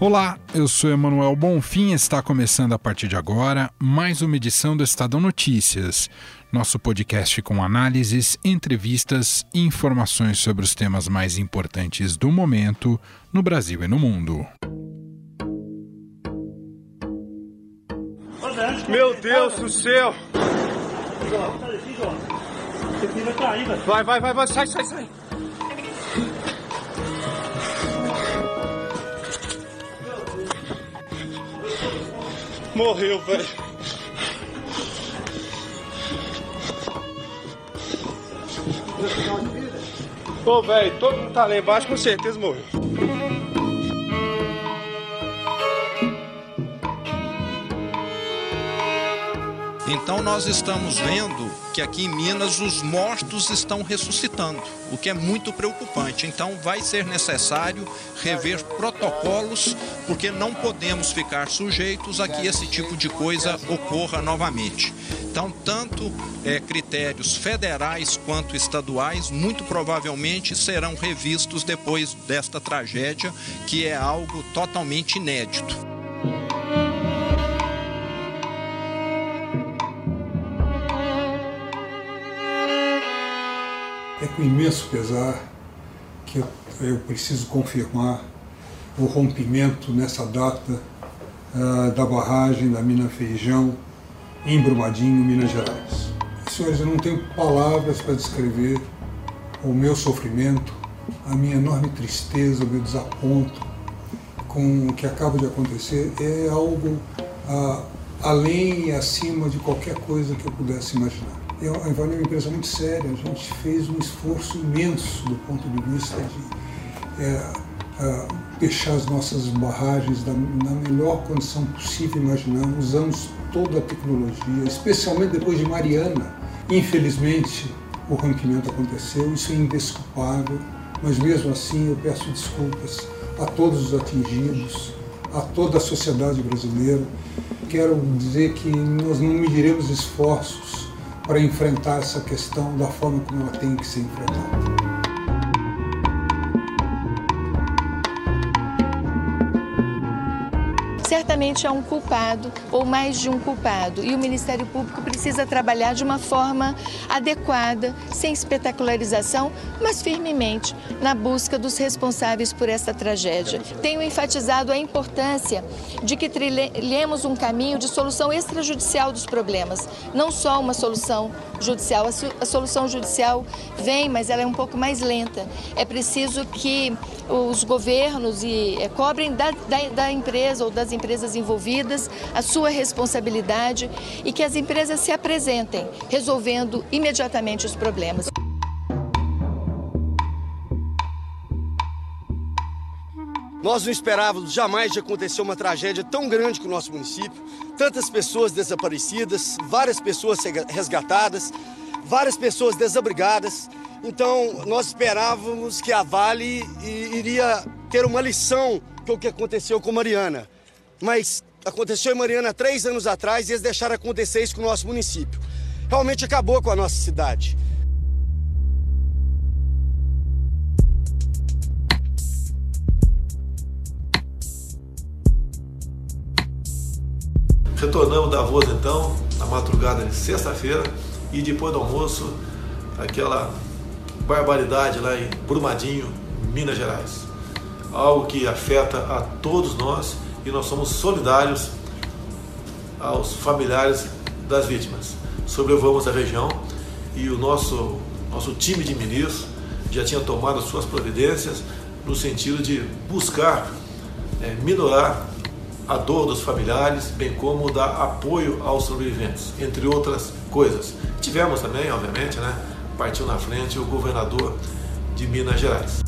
Olá, eu sou Emanuel Bonfim e está começando a partir de agora mais uma edição do Estadão Notícias, nosso podcast com análises, entrevistas e informações sobre os temas mais importantes do momento no Brasil e no mundo. Meu Deus do céu! Vai, vai, vai, vai, sai, sai, sai! Morreu, velho. Ô, velho, todo mundo tá lá embaixo, com certeza morreu. Então nós estamos vendo que aqui em Minas os mortos estão ressuscitando, o que é muito preocupante. Então vai ser necessário rever protocolos, porque não podemos ficar sujeitos a que esse tipo de coisa ocorra novamente. Então, tanto é, critérios federais quanto estaduais, muito provavelmente serão revistos depois desta tragédia, que é algo totalmente inédito. É com imenso pesar que eu, eu preciso confirmar o rompimento nessa data uh, da barragem da mina Feijão em Brumadinho, Minas Gerais. Senhores, eu não tenho palavras para descrever o meu sofrimento, a minha enorme tristeza, o meu desaponto com o que acaba de acontecer. É algo uh, além e acima de qualquer coisa que eu pudesse imaginar. Eu, a é uma empresa muito séria, a gente fez um esforço imenso do ponto de vista de é, fechar as nossas barragens na melhor condição possível imaginar, usamos toda a tecnologia, especialmente depois de Mariana. Infelizmente, o rompimento aconteceu, isso é indesculpável, mas mesmo assim eu peço desculpas a todos os atingidos, a toda a sociedade brasileira. Quero dizer que nós não mediremos esforços para enfrentar essa questão da forma como ela tem que ser enfrentada. Certamente há um culpado ou mais de um culpado e o Ministério Público precisa trabalhar de uma forma adequada, sem espetacularização, mas firmemente na busca dos responsáveis por essa tragédia. Tenho enfatizado a importância de que trilhemos um caminho de solução extrajudicial dos problemas, não só uma solução judicial. A, solução judicial vem, mas ela é um pouco mais lenta. É preciso que os governos e, é, cobrem da, da, da empresa ou das empresas envolvidas a sua responsabilidade e que as empresas se apresentem, resolvendo imediatamente os problemas. Nós não esperávamos jamais de acontecer uma tragédia tão grande com o nosso município. Tantas pessoas desaparecidas, várias pessoas resgatadas, várias pessoas desabrigadas. Então, nós esperávamos que a Vale iria ter uma lição com o que aconteceu com Mariana. Mas aconteceu em Mariana três anos atrás e eles deixaram acontecer isso com o nosso município. Realmente acabou com a nossa cidade. Retornamos da voz então, na madrugada de sexta-feira, e depois do almoço, aquela barbaridade lá em Brumadinho, Minas Gerais. Algo que afeta a todos nós e nós somos solidários aos familiares das vítimas. Sobrevamos a região e o nosso, nosso time de ministros já tinha tomado suas providências no sentido de buscar é, minorar a dor dos familiares, bem como dar apoio aos sobreviventes, entre outras coisas. Tivemos também, obviamente, né, partiu na frente o governador de Minas Gerais.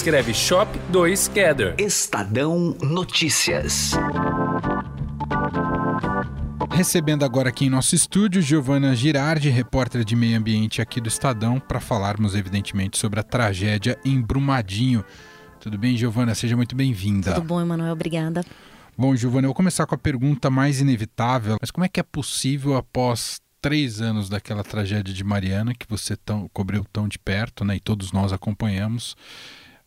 escreve Shop 2 Gather. Estadão Notícias. Recebendo agora aqui em nosso estúdio Giovana Girardi, repórter de meio ambiente aqui do Estadão, para falarmos evidentemente sobre a tragédia em Brumadinho. Tudo bem, Giovana? Seja muito bem-vinda. Tudo bom, Emanuel? Obrigada. Bom, Giovana, eu vou começar com a pergunta mais inevitável, mas como é que é possível após três anos daquela tragédia de Mariana, que você tão, cobriu tão de perto, né, e todos nós acompanhamos,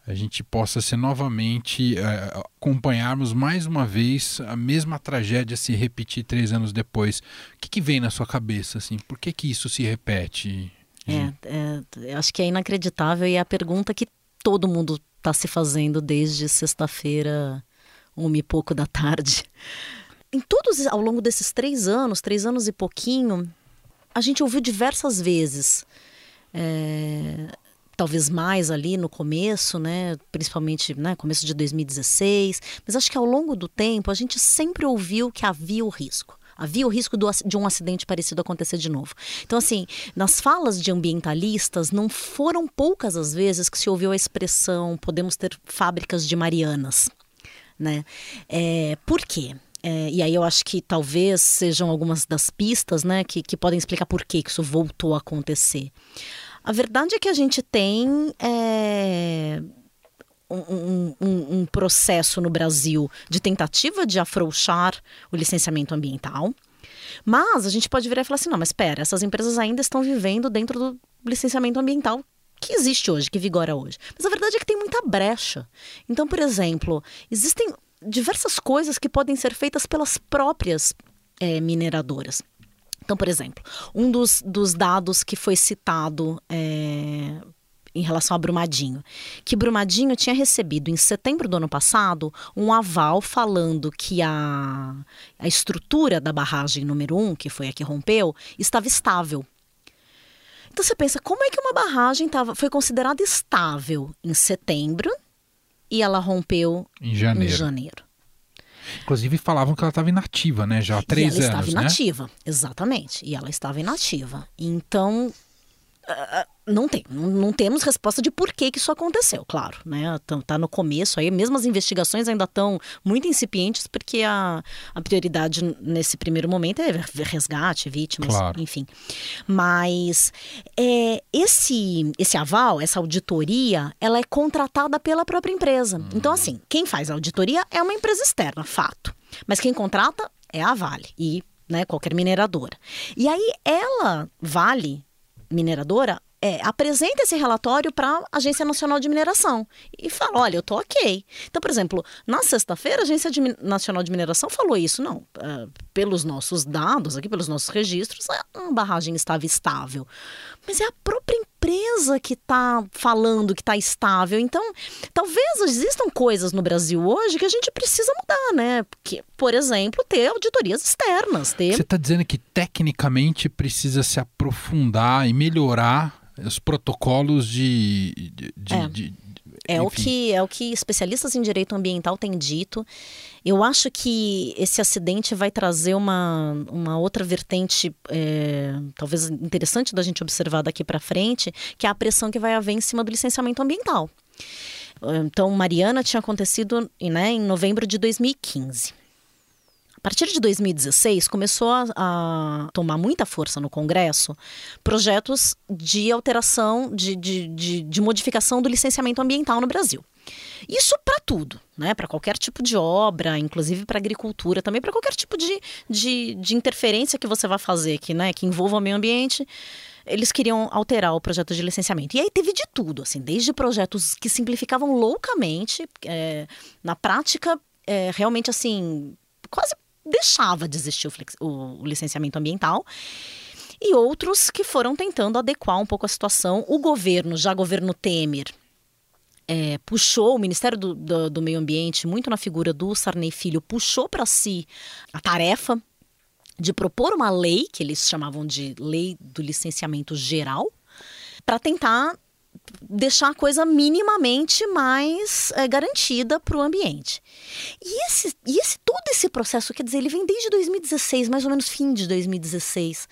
a gente possa ser novamente uh, acompanharmos mais uma vez a mesma tragédia se repetir três anos depois. O que, que vem na sua cabeça assim? Por que que isso se repete? É, é, acho que é inacreditável e é a pergunta que todo mundo está se fazendo desde sexta-feira, uma e pouco da tarde. Em todos, ao longo desses três anos, três anos e pouquinho, a gente ouviu diversas vezes. É, talvez mais ali no começo, né, principalmente, né, começo de 2016, mas acho que ao longo do tempo a gente sempre ouviu que havia o risco. Havia o risco do, de um acidente parecido acontecer de novo. Então, assim, nas falas de ambientalistas, não foram poucas as vezes que se ouviu a expressão podemos ter fábricas de Marianas. Né? É, por quê? É, e aí eu acho que talvez sejam algumas das pistas né, que, que podem explicar por que isso voltou a acontecer. A verdade é que a gente tem é, um, um, um processo no Brasil de tentativa de afrouxar o licenciamento ambiental. Mas a gente pode virar e falar assim: não, mas espera, essas empresas ainda estão vivendo dentro do licenciamento ambiental que existe hoje, que vigora hoje. Mas a verdade é que tem muita brecha. Então, por exemplo, existem diversas coisas que podem ser feitas pelas próprias é, mineradoras. Então, por exemplo, um dos, dos dados que foi citado é, em relação a Brumadinho, que Brumadinho tinha recebido em setembro do ano passado um aval falando que a, a estrutura da barragem número 1, um, que foi a que rompeu, estava estável. Então você pensa, como é que uma barragem tava, foi considerada estável em setembro e ela rompeu em janeiro? Em janeiro? Inclusive falavam que ela estava inativa, né? Já há três anos. Ela estava né? inativa, exatamente. E ela estava inativa. Então, não tem, não, temos resposta de por que, que isso aconteceu, claro, né? Tá, tá no começo aí, mesmo as investigações ainda estão muito incipientes, porque a, a prioridade nesse primeiro momento é resgate, vítimas, claro. enfim. Mas é, esse, esse aval, essa auditoria, ela é contratada pela própria empresa. Hum. Então, assim, quem faz a auditoria é uma empresa externa, fato. Mas quem contrata é a Vale e né, qualquer mineradora. E aí ela, Vale, mineradora, é, apresenta esse relatório para a Agência Nacional de Mineração e fala: olha, eu tô ok. Então, por exemplo, na sexta-feira, a Agência de, Nacional de Mineração falou isso. Não, uh, pelos nossos dados aqui, pelos nossos registros, a barragem estava estável. Mas é a própria empresa que está falando que está estável. Então, talvez existam coisas no Brasil hoje que a gente precisa mudar, né? Porque, por exemplo, ter auditorias externas. Ter... Você está dizendo que tecnicamente precisa se aprofundar e melhorar os protocolos de. de, é. de é o, que, é o que especialistas em direito ambiental têm dito. Eu acho que esse acidente vai trazer uma, uma outra vertente, é, talvez interessante da gente observar daqui para frente, que é a pressão que vai haver em cima do licenciamento ambiental. Então, Mariana tinha acontecido né, em novembro de 2015 partir de 2016, começou a, a, tomar muita força no Congresso projetos de alteração, de, de, de, de modificação do licenciamento ambiental no Brasil. Isso para tudo, né? Para qualquer tipo de obra, inclusive para agricultura, também para qualquer tipo de, de, de, interferência que você vai fazer, que, né, que envolva o meio ambiente. Eles queriam alterar o projeto de licenciamento. E aí teve de tudo, assim, desde projetos que simplificavam loucamente, é, na prática, é, realmente assim, quase deixava de existir o, o licenciamento ambiental e outros que foram tentando adequar um pouco a situação. O governo, já governo Temer, é, puxou, o Ministério do, do, do, Meio Ambiente, muito na figura do Sarney Filho, puxou para si a tarefa de propor uma lei, que eles chamavam de Lei do Licenciamento Geral, para tentar deixar a coisa minimamente mais é, garantida para o ambiente. E esse, e esse todo esse processo, quer dizer, ele vem desde 2016, mais ou menos fim de 2016.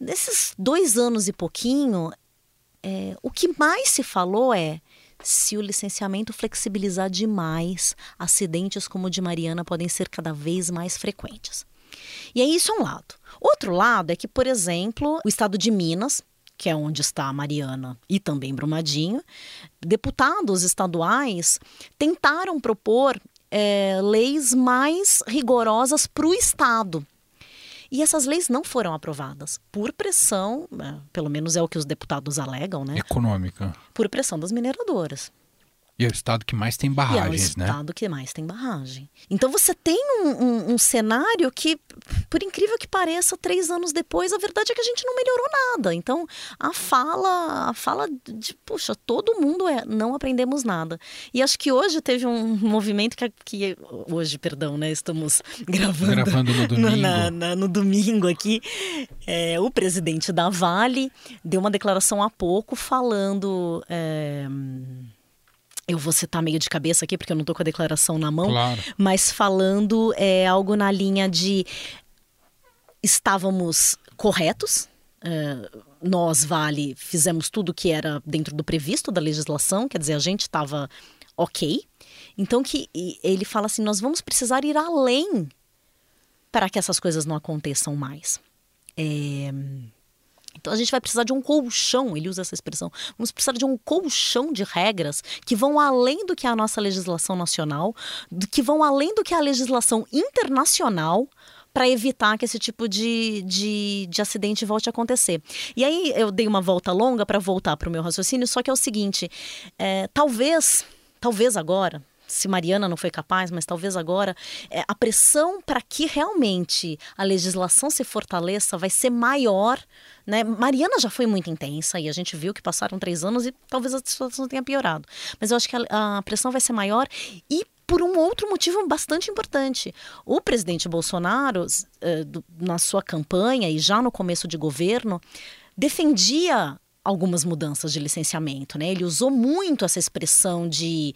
Nesses dois anos e pouquinho, é, o que mais se falou é se o licenciamento flexibilizar demais, acidentes como o de Mariana podem ser cada vez mais frequentes. E aí isso é um lado. Outro lado é que, por exemplo, o estado de Minas, que é onde está a Mariana e também Brumadinho, deputados estaduais tentaram propor é, leis mais rigorosas para o Estado. E essas leis não foram aprovadas por pressão, é, pelo menos é o que os deputados alegam, né? Econômica. Por pressão das mineradoras. E é o estado que mais tem barragens, né? É o estado né? que mais tem barragem. Então você tem um, um, um, cenário que, por incrível que pareça, três anos depois, a verdade é que a gente não melhorou nada. Então a fala, a fala de, puxa, todo mundo é, não aprendemos nada. E acho que hoje teve um movimento que, que hoje, perdão, né? Estamos gravando, gravando no domingo, na, na, no domingo aqui. É, o presidente da Vale deu uma declaração há pouco falando. É, eu vou citar meio de cabeça aqui, porque eu não estou com a declaração na mão, claro. mas falando é, algo na linha de estávamos corretos. É, nós, Vale, fizemos tudo que era dentro do previsto da legislação, quer dizer, a gente estava ok. Então, que ele fala assim: nós vamos precisar ir além para que essas coisas não aconteçam mais. É, então a gente vai precisar de um colchão, ele usa essa expressão. Vamos precisar de um colchão de regras que vão além do que a nossa legislação nacional, que vão além do que a legislação internacional para evitar que esse tipo de, de, de, acidente volte a acontecer. E aí eu dei uma volta longa para voltar para o meu raciocínio, só que é o seguinte: é, talvez, talvez agora, se Mariana não foi capaz, mas talvez agora, é, a pressão para que realmente a legislação se fortaleça vai ser maior. Né? Mariana já foi muito intensa e a gente viu que passaram três anos e talvez a situação tenha piorado. Mas eu acho que a, a pressão vai ser maior e por um outro motivo bastante importante. O presidente Bolsonaro, eh, na sua campanha e já no começo de governo, defendia algumas mudanças de licenciamento. Né? Ele usou muito essa expressão de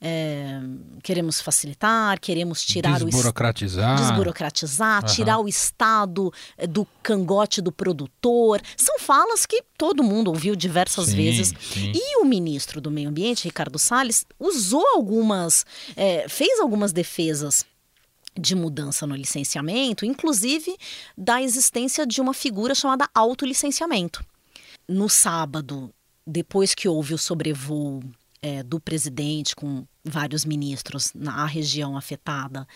é, queremos facilitar, queremos tirar desburocratizar. o desburocratizar, uhum. tirar o Estado eh, do cangote do produtor. São falas que todo mundo ouviu diversas sim, vezes. Sim. E o ministro do Meio Ambiente, Ricardo Salles, usou algumas, é, fez algumas defesas de mudança no licenciamento, inclusive da existência de uma figura chamada autolicenciamento no sábado, depois que houve o sobrevoo é, do presidente com vários ministros na região afetada,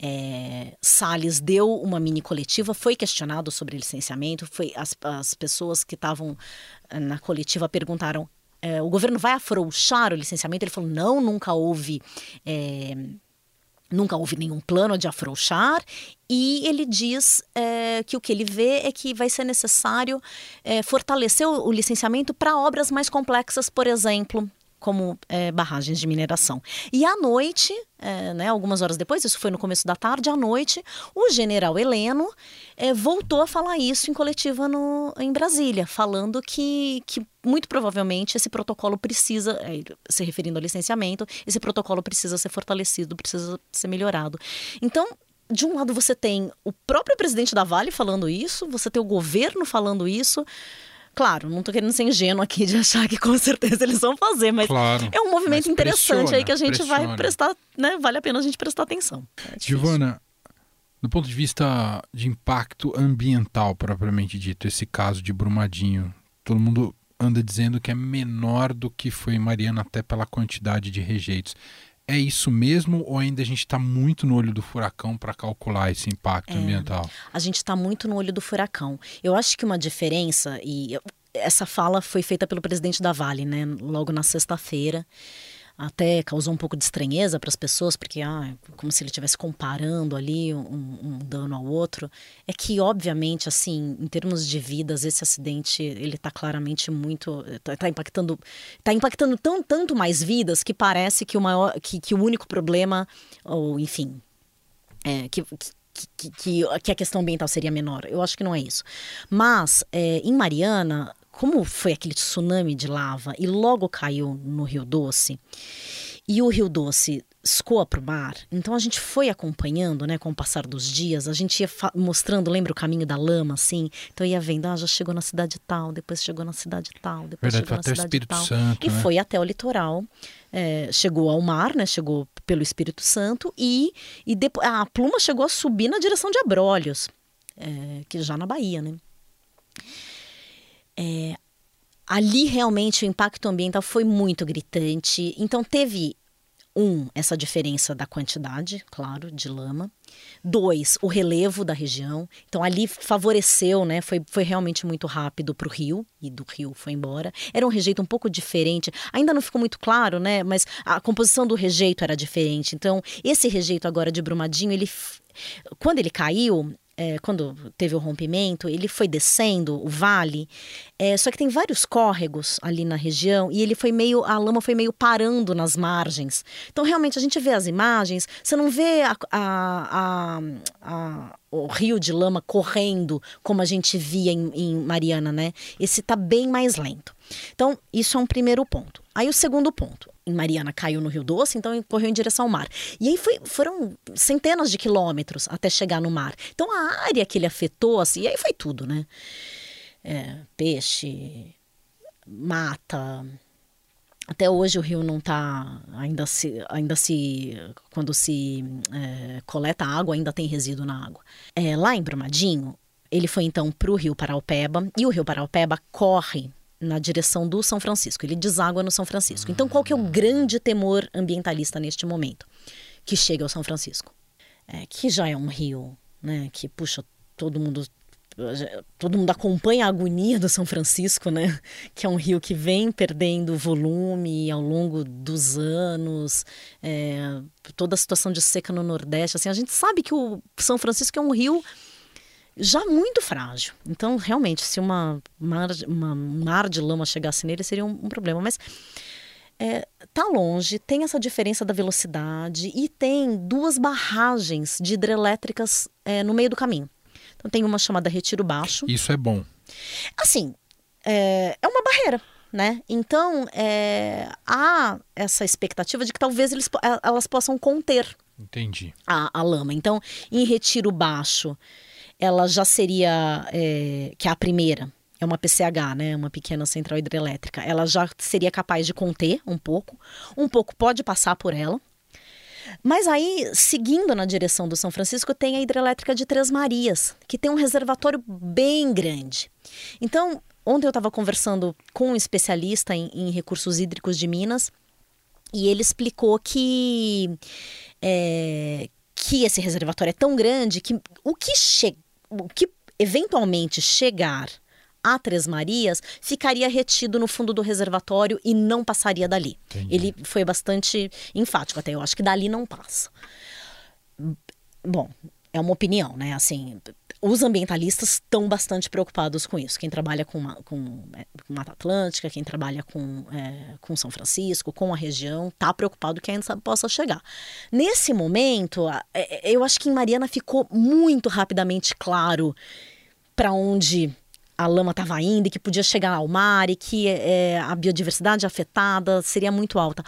é, Salles deu uma mini coletiva, foi questionado sobre licenciamento, foi as, as pessoas que estavam é, na coletiva perguntaram é, o governo vai afrouxar o licenciamento? Ele falou, não, nunca houve é, Nunca houve nenhum plano de afrouxar, e ele diz é, que o que ele vê é que vai ser necessário é, fortalecer o, o licenciamento para obras mais complexas, por exemplo, como é, barragens de mineração. E à noite, é, né, algumas horas depois, isso foi no começo da tarde, à noite, o general Heleno é, voltou a falar isso em coletiva no, em Brasília, falando que, que muito provavelmente esse protocolo precisa, é, se referindo ao licenciamento, esse protocolo precisa ser fortalecido, precisa ser melhorado. Então, de um lado você tem o próprio presidente da Vale falando isso, você tem o governo falando isso. Claro, não estou querendo ser ingênuo aqui de achar que com certeza eles vão fazer, mas claro, é um movimento interessante pressiona, aí que a gente pressiona. vai prestar, né? Vale a pena a gente prestar atenção. É Giovana, do ponto de vista de impacto ambiental propriamente dito, esse caso de Brumadinho, todo mundo anda dizendo que é menor do que foi Mariana até pela quantidade de rejeitos. É isso mesmo ou ainda a gente está muito no olho do furacão para calcular esse impacto é, ambiental? A gente está muito no olho do furacão. Eu acho que uma diferença, e essa fala foi feita pelo presidente da Vale, né, logo na sexta-feira. Até causou um pouco de estranheza para as pessoas, porque ah, como se ele estivesse comparando ali um, um, dano ao outro, é que obviamente assim, em termos de vidas, esse acidente ele está claramente muito, está tá impactando, está impactando tão tanto mais vidas que parece que o maior, que, que o único problema ou enfim, é, que, que, que, que, a questão ambiental seria menor. Eu acho que não é isso. Mas, é, em Mariana, como foi aquele tsunami de lava e logo caiu no Rio Doce, e o Rio Doce escoa para o mar, então a gente foi acompanhando, né, com o passar dos dias, a gente ia mostrando, lembra o caminho da lama, assim, então ia vendo, ah, já chegou na cidade tal, depois chegou na cidade tal, depois Verdade, chegou na cidade Espírito tal, Santo, e né? foi até o litoral, é, chegou ao mar, né, chegou pelo Espírito Santo e, e depois, a pluma chegou a subir na direção de Abrolhos, é, que já na Bahia, né. É, ali realmente o impacto ambiental foi muito gritante. Então teve um, essa diferença da quantidade, claro, de lama. Dois, o relevo da região. Então ali favoreceu, né? Foi, foi realmente muito rápido para o rio e do rio foi embora. Era um rejeito um pouco diferente. Ainda não ficou muito claro, né? Mas a composição do rejeito era diferente. Então esse rejeito agora de Brumadinho, ele quando ele caiu, é, quando teve o rompimento, ele foi descendo o vale, é, só que tem vários córregos ali na região e ele foi meio, a lama foi meio parando nas margens. Então, realmente, a gente vê as imagens, você não vê a, a, a, o rio de lama correndo como a gente via em, em Mariana, né? Esse tá bem mais lento. Então, isso é um primeiro ponto. Aí, o segundo ponto em Mariana caiu no Rio Doce, então correu em direção ao mar. E aí foi, foram centenas de quilômetros até chegar no mar. Então a área que ele afetou, assim, e aí foi tudo, né? É, peixe, mata. Até hoje o rio não está ainda se, ainda se quando se é, coleta água ainda tem resíduo na água. É, lá em Brumadinho ele foi então para o rio Paraupeba e o rio Paraupeba corre na direção do São Francisco. Ele deságua no São Francisco. Então, qual que é o grande temor ambientalista neste momento? Que chega ao São Francisco. É, que já é um rio, né? Que, puxa, todo mundo... Todo mundo acompanha a agonia do São Francisco, né? Que é um rio que vem perdendo volume ao longo dos anos. É, toda a situação de seca no Nordeste. Assim, a gente sabe que o São Francisco é um rio já muito frágil. Então, realmente, se uma mar, uma mar de lama chegasse nele, seria um, um problema. Mas é, tá longe, tem essa diferença da velocidade e tem duas barragens de hidrelétricas é, no meio do caminho. Então, tem uma chamada Retiro Baixo. Isso é bom. Assim, é, é uma barreira. Né? Então, é, há essa expectativa de que talvez eles, elas possam conter Entendi. A, a lama. Então, em retiro baixo, ela já seria, é, que é a primeira, é uma PCH, né, uma pequena central hidrelétrica, ela já seria capaz de conter um pouco, um pouco pode passar por ela. Mas aí, seguindo na direção do São Francisco, tem a hidrelétrica de Três Marias, que tem um reservatório bem grande. Então, ontem eu estava conversando com um especialista em, em, recursos hídricos de Minas e ele explicou que, é, que esse reservatório é tão grande que o que chega o que eventualmente chegar a Três Marias ficaria retido no fundo do reservatório e não passaria dali. Entendi. Ele foi bastante enfático até, eu acho que dali não passa. Bom, é uma opinião, né? Assim, os ambientalistas estão bastante preocupados com isso. Quem trabalha com, uma, com, é, com Mata Atlântica, quem trabalha com, é, com São Francisco, com a região, está preocupado que ainda possa chegar. Nesse momento, é, eu acho que em Mariana ficou muito rapidamente claro para onde a lama estava indo e que podia chegar ao mar e que é, a biodiversidade afetada seria muito alta.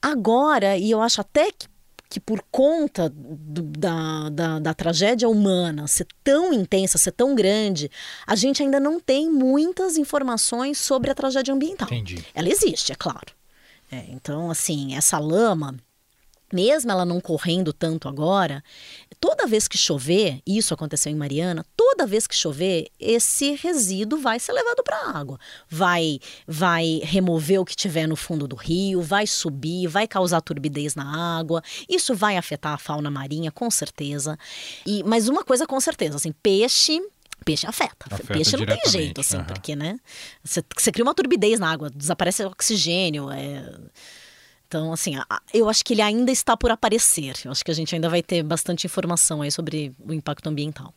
Agora, e eu acho até que que por conta do, da, da, da, tragédia humana ser tão intensa, ser tão grande, a gente ainda não tem muitas informações sobre a tragédia ambiental. Entendi. Ela existe, é claro. É, então, assim, essa lama mesmo ela não correndo tanto agora, toda vez que chover, isso aconteceu em Mariana, toda vez que chover, esse resíduo vai ser levado para a água. Vai vai remover o que tiver no fundo do rio, vai subir, vai causar turbidez na água. Isso vai afetar a fauna marinha, com certeza. E mas uma coisa com certeza, assim, peixe Peixe afeta. afeta peixe não tem jeito, assim, uhum. porque, né? Você, você cria uma turbidez na água, desaparece o oxigênio, é Então, assim, eu acho que ele ainda está por aparecer. Eu acho que a gente ainda vai ter bastante informação aí sobre o impacto ambiental.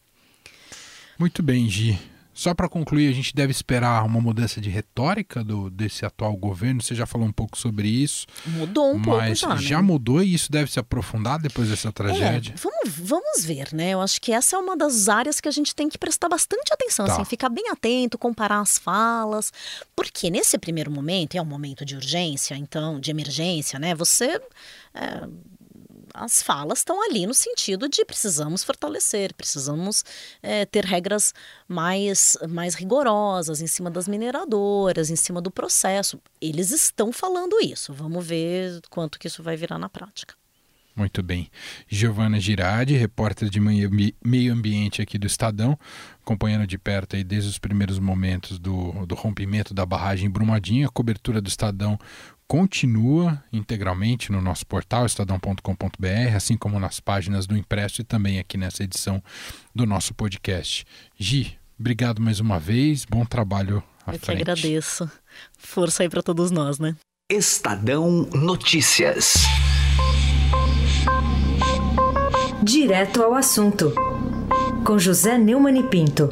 Muito bem, Gi. Só para concluir, a gente deve esperar uma mudança de retórica do, desse atual governo. Você já falou um pouco sobre isso. Mudou um pouco já. Já né? mudou e isso deve se aprofundar depois dessa tragédia? É, vamos, vamos ver, né? Eu acho que essa é uma das áreas que a gente tem que prestar bastante atenção, tá. assim, ficar bem atento, comparar as falas. Porque nesse primeiro momento, é um momento de urgência, então, de emergência, né? Você. É, as falas estão ali no sentido de precisamos fortalecer, precisamos é, ter regras mais, mais rigorosas em cima das mineradoras, em cima do processo. Eles estão falando isso. Vamos ver quanto que isso vai virar na prática. Muito bem. Giovana Girardi, repórter de meio ambiente aqui do Estadão, acompanhando de perto aí desde os primeiros momentos do, do rompimento da barragem Brumadinho. A cobertura do Estadão continua integralmente no nosso portal estadão.com.br, assim como nas páginas do impresso e também aqui nessa edição do nosso podcast. Gi, obrigado mais uma vez, bom trabalho à Eu frente. que agradeço. Força aí para todos nós, né? Estadão Notícias. Direto ao assunto, com José Neumann e Pinto.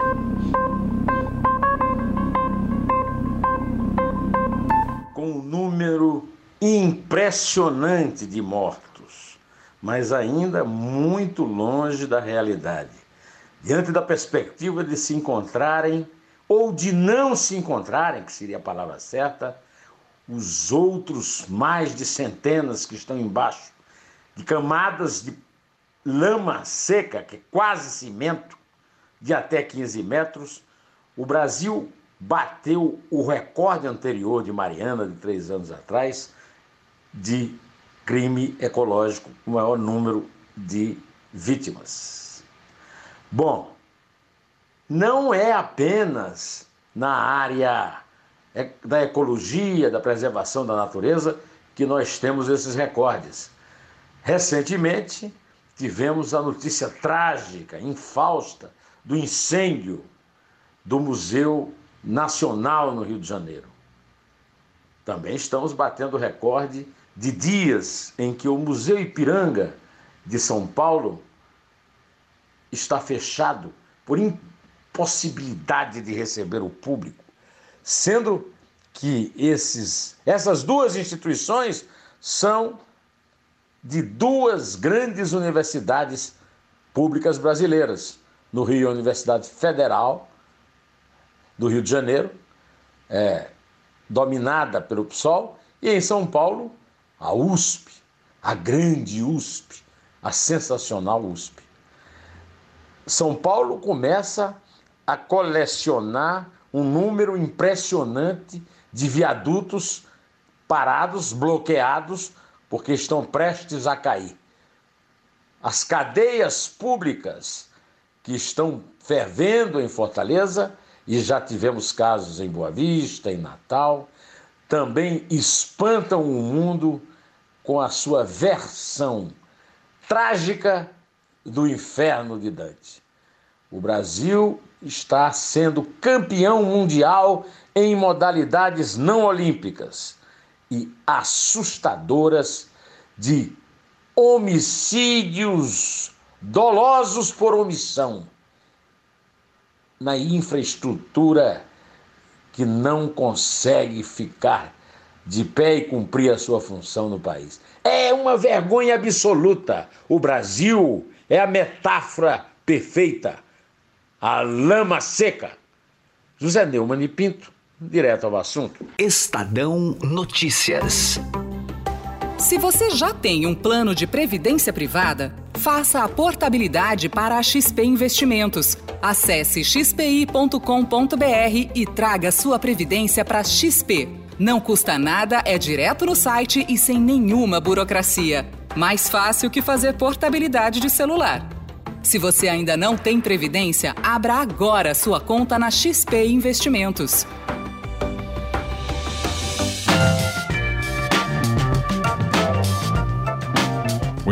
Impressionante de mortos, mas ainda muito longe da realidade. Diante da perspectiva de se encontrarem ou de não se encontrarem, que seria a palavra certa, os outros mais de centenas que estão embaixo de camadas de lama seca, que é quase cimento, de até 15 metros, o Brasil bateu o recorde anterior de Mariana, de três anos atrás, de crime ecológico, o maior número de vítimas. Bom, não é apenas na área da ecologia, da preservação da natureza, que nós temos esses recordes. Recentemente, tivemos a notícia trágica, infausta, do incêndio do Museu Nacional no Rio de Janeiro. Também estamos batendo recorde de dias em que o Museu Ipiranga de São Paulo está fechado por impossibilidade de receber o público, sendo que esses, essas duas instituições são de duas grandes universidades públicas brasileiras. No Rio, a Universidade Federal do Rio de Janeiro, é, dominada pelo PSOL, e em São Paulo, a USP, a grande USP, a sensacional USP. São Paulo começa a colecionar um número impressionante de viadutos parados, bloqueados, porque estão prestes a cair. As cadeias públicas que estão fervendo em Fortaleza, e já tivemos casos em Boa Vista, em Natal, também espantam o mundo com a sua versão trágica do inferno de Dante. O Brasil está sendo campeão mundial em modalidades não olímpicas e assustadoras de homicídios dolosos por omissão na infraestrutura que não consegue ficar de pé e cumprir a sua função no país. É uma vergonha absoluta. O Brasil é a metáfora perfeita. A lama seca. José Neumann e Pinto, direto ao assunto. Estadão Notícias. Se você já tem um plano de previdência privada, faça a portabilidade para a XP Investimentos. Acesse xpi.com.br e traga sua previdência para XP. Não custa nada, é direto no site e sem nenhuma burocracia. Mais fácil que fazer portabilidade de celular. Se você ainda não tem previdência, abra agora sua conta na XP Investimentos.